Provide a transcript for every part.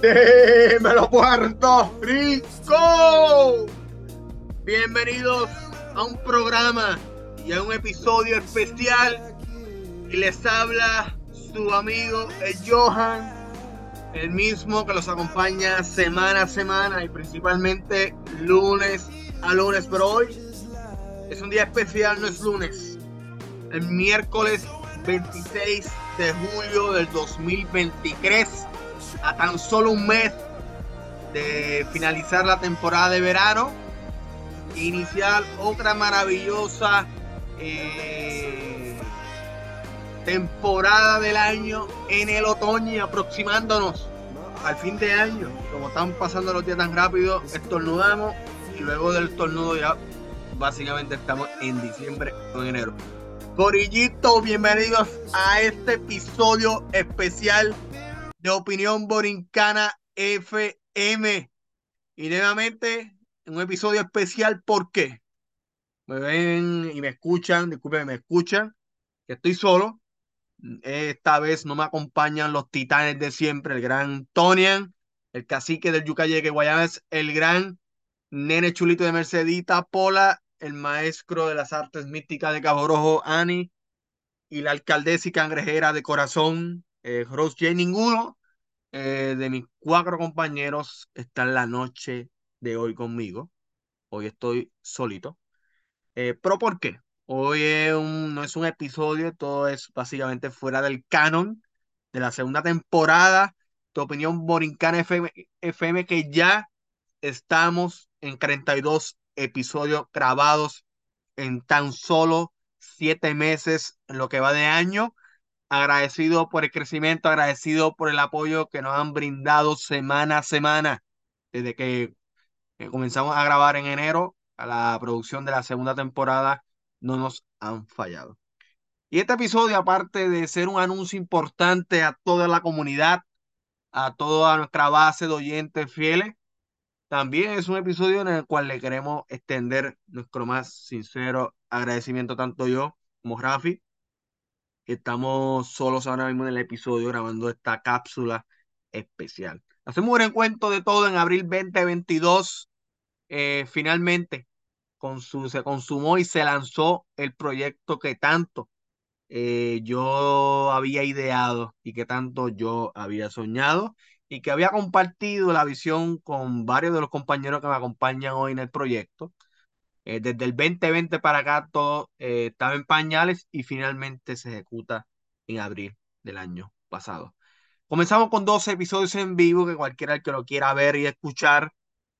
Dímelo Puerto Rico. Bienvenidos a un programa y a un episodio especial. Y les habla su amigo el Johan, el mismo que los acompaña semana a semana y principalmente lunes a lunes. Pero hoy es un día especial, no es lunes. El miércoles 26 de julio del 2023, a tan solo un mes de finalizar la temporada de verano, iniciar otra maravillosa eh, temporada del año en el otoño y aproximándonos al fin de año. Como están pasando los días tan rápido, estornudamos y luego del estornudo ya básicamente estamos en diciembre o en enero. Corillito, bienvenidos a este episodio especial de Opinión Borincana FM. Y nuevamente, un episodio especial, ¿por qué? Me ven y me escuchan, disculpen, me escuchan, que estoy solo. Esta vez no me acompañan los titanes de siempre, el gran Tonian, el cacique del Yucayeque Guayabes, el gran nene chulito de Mercedita, Pola el maestro de las artes místicas de Cabo Rojo, Ani, y la alcaldesa y cangrejera de corazón, eh, Rose J. Ninguno eh, de mis cuatro compañeros está en la noche de hoy conmigo. Hoy estoy solito. Eh, ¿Pero por qué? Hoy no es un episodio, todo es básicamente fuera del canon de la segunda temporada. Tu opinión, Borincana FM, FM que ya estamos en 32 episodios grabados en tan solo siete meses en lo que va de año. Agradecido por el crecimiento, agradecido por el apoyo que nos han brindado semana a semana desde que comenzamos a grabar en enero a la producción de la segunda temporada no nos han fallado. Y este episodio, aparte de ser un anuncio importante a toda la comunidad, a toda nuestra base de oyentes fieles, también es un episodio en el cual le queremos extender nuestro más sincero agradecimiento tanto yo como Rafi. Estamos solos ahora mismo en el episodio grabando esta cápsula especial. Hacemos un encuentro de todo en abril 2022. Eh, finalmente con su, se consumó y se lanzó el proyecto que tanto eh, yo había ideado y que tanto yo había soñado y que había compartido la visión con varios de los compañeros que me acompañan hoy en el proyecto. Eh, desde el 2020 para acá todo eh, estaba en pañales y finalmente se ejecuta en abril del año pasado. Comenzamos con dos episodios en vivo que cualquiera que lo quiera ver y escuchar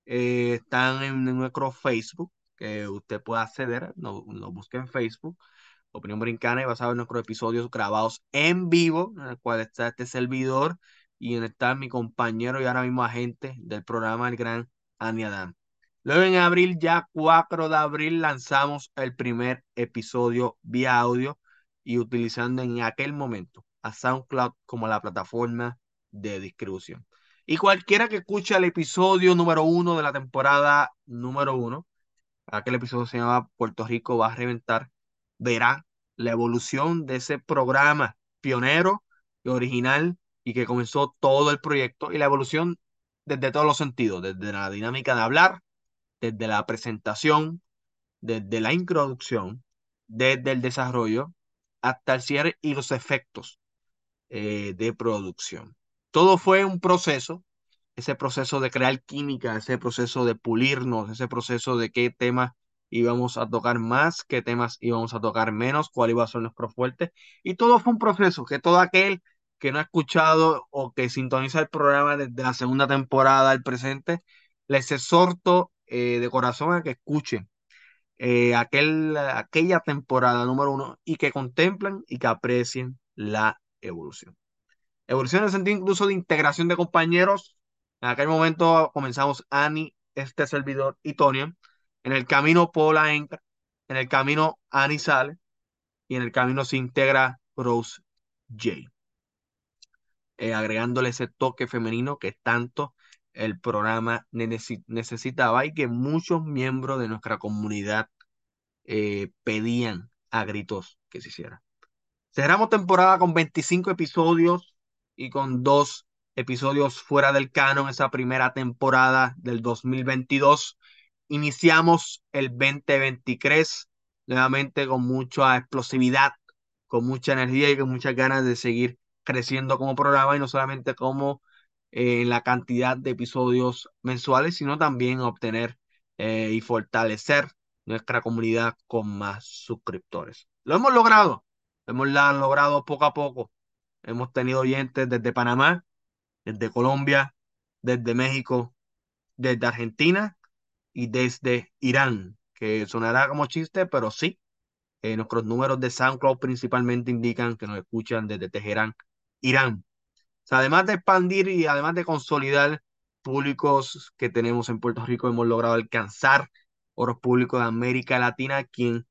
eh, están en, nuestro Facebook, que usted pueda acceder, nos no busque en Facebook, Opinión Brincana y basado en nuestros episodios grabados en vivo, en el cual está este servidor y en está mi compañero y ahora mismo agente del programa El Gran Ani Adán. Luego en abril, ya 4 de abril, lanzamos el primer episodio vía audio y utilizando en aquel momento a SoundCloud como la plataforma de distribución. Y cualquiera que escuche el episodio número uno de la temporada número uno, aquel episodio se llama Puerto Rico va a reventar, verá la evolución de ese programa pionero y original y que comenzó todo el proyecto y la evolución desde todos los sentidos, desde la dinámica de hablar, desde la presentación, desde la introducción, desde el desarrollo hasta el cierre y los efectos eh, de producción. Todo fue un proceso, ese proceso de crear química, ese proceso de pulirnos, ese proceso de qué temas íbamos a tocar más, qué temas íbamos a tocar menos, cuál iba a ser nuestro fuerte. Y todo fue un proceso que todo aquel que no ha escuchado o que sintoniza el programa desde la segunda temporada al presente, les exhorto eh, de corazón a que escuchen eh, aquel, aquella temporada número uno y que contemplen y que aprecien la evolución. Evolución en el sentido incluso de integración de compañeros. En aquel momento comenzamos Ani, este servidor y Tonya. En el camino Paula entra, en el camino Ani sale y en el camino se integra Rose J. Eh, agregándole ese toque femenino que tanto el programa necesitaba y que muchos miembros de nuestra comunidad eh, pedían a gritos que se hiciera. Cerramos temporada con 25 episodios y con dos episodios fuera del canon, esa primera temporada del 2022. Iniciamos el 2023 nuevamente con mucha explosividad, con mucha energía y con muchas ganas de seguir creciendo como programa y no solamente como en la cantidad de episodios mensuales, sino también obtener eh, y fortalecer nuestra comunidad con más suscriptores. Lo hemos logrado, lo hemos logrado poco a poco. Hemos tenido oyentes desde Panamá, desde Colombia, desde México, desde Argentina y desde Irán, que sonará como chiste, pero sí, eh, nuestros números de SoundCloud principalmente indican que nos escuchan desde Teherán, Irán además de expandir y además de consolidar públicos que tenemos en Puerto Rico, hemos logrado alcanzar otros públicos de América Latina, a quien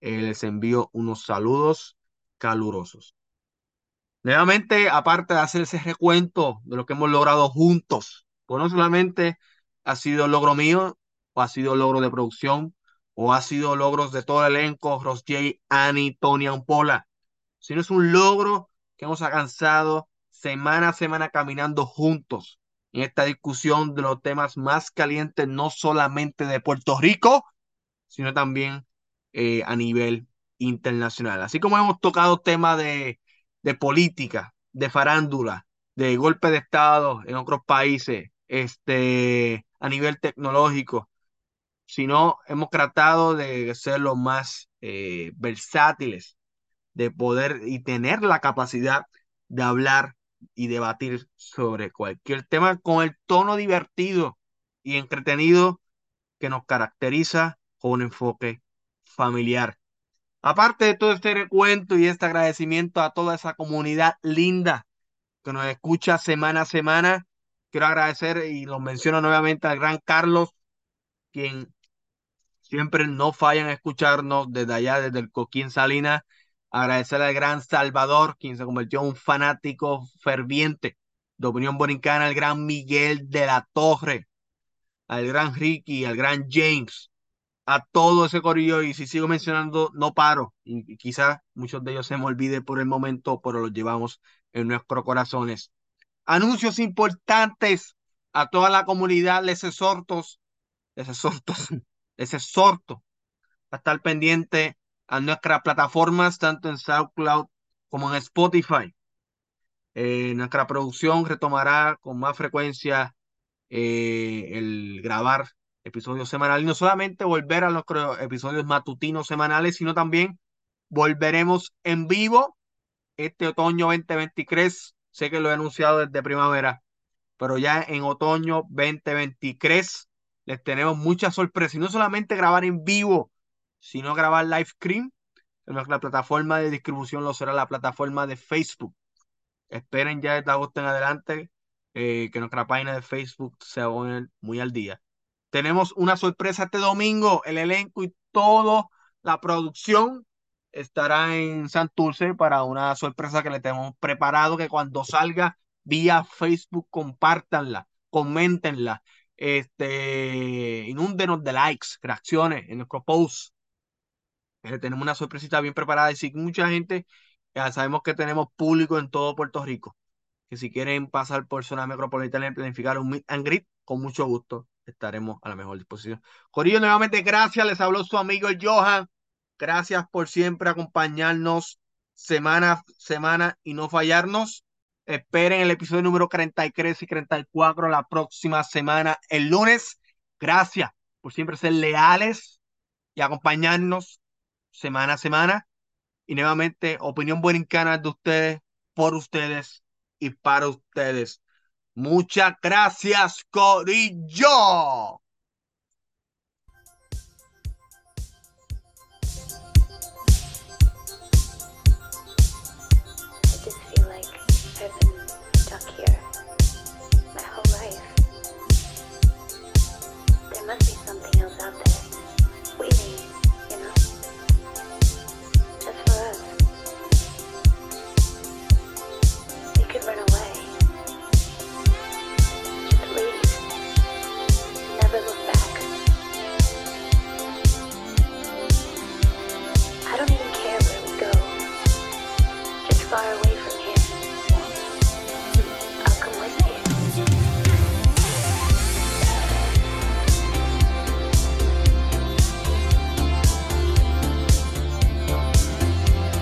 eh, les envío unos saludos calurosos. Nuevamente, aparte de hacer ese recuento de lo que hemos logrado juntos, pues no solamente ha sido logro mío, o ha sido logro de producción, o ha sido logros de todo el elenco, Ross J, Annie, Tony Ampola, sino es un logro que hemos alcanzado semana a semana caminando juntos en esta discusión de los temas más calientes, no solamente de Puerto Rico, sino también eh, a nivel internacional. Así como hemos tocado temas de, de política, de farándula, de golpe de Estado en otros países, este, a nivel tecnológico, sino hemos tratado de ser los más eh, versátiles, de poder y tener la capacidad de hablar y debatir sobre cualquier tema con el tono divertido y entretenido que nos caracteriza con un enfoque familiar. Aparte de todo este recuento y este agradecimiento a toda esa comunidad linda que nos escucha semana a semana, quiero agradecer y lo menciono nuevamente al gran Carlos, quien siempre no falla en escucharnos desde allá, desde el Coquín Salinas Agradecer al gran Salvador, quien se convirtió en un fanático ferviente de opinión borincana, al gran Miguel de la Torre, al gran Ricky, al gran James, a todo ese corillo. Y si sigo mencionando, no paro. Y, quizás muchos de ellos se me olvide por el momento, pero los llevamos en nuestros corazones. Anuncios importantes a toda la comunidad, les exhorto, les exhorto, les exhorto a estar pendiente a nuestras plataformas, tanto en SoundCloud como en Spotify. Eh, nuestra producción retomará con más frecuencia eh, el grabar episodios semanales, no solamente volver a nuestros episodios matutinos semanales, sino también volveremos en vivo este otoño 2023. Sé que lo he anunciado desde primavera, pero ya en otoño 2023 les tenemos muchas sorpresas. Y no solamente grabar en vivo sino grabar live stream. La plataforma de distribución lo será la plataforma de Facebook. Esperen ya desde agosto en adelante eh, que nuestra página de Facebook se pone muy al día. Tenemos una sorpresa este domingo. El elenco y toda la producción estará en Santurce para una sorpresa que le tenemos preparado. Que cuando salga vía Facebook, compártanla, coméntenla, este, inúndenos de likes, reacciones en nuestro post eh, tenemos una sorpresita bien preparada y si mucha gente, ya sabemos que tenemos público en todo Puerto Rico, que si quieren pasar por zona metropolitana y planificar un meet and greet, con mucho gusto estaremos a la mejor disposición. Corillo, nuevamente gracias, les habló su amigo Johan, gracias por siempre acompañarnos semana a semana y no fallarnos. Esperen el episodio número 33 y 34 la próxima semana, el lunes. Gracias por siempre ser leales y acompañarnos semana a semana. Y nuevamente, opinión buena de ustedes, por ustedes y para ustedes. Muchas gracias, Corillo.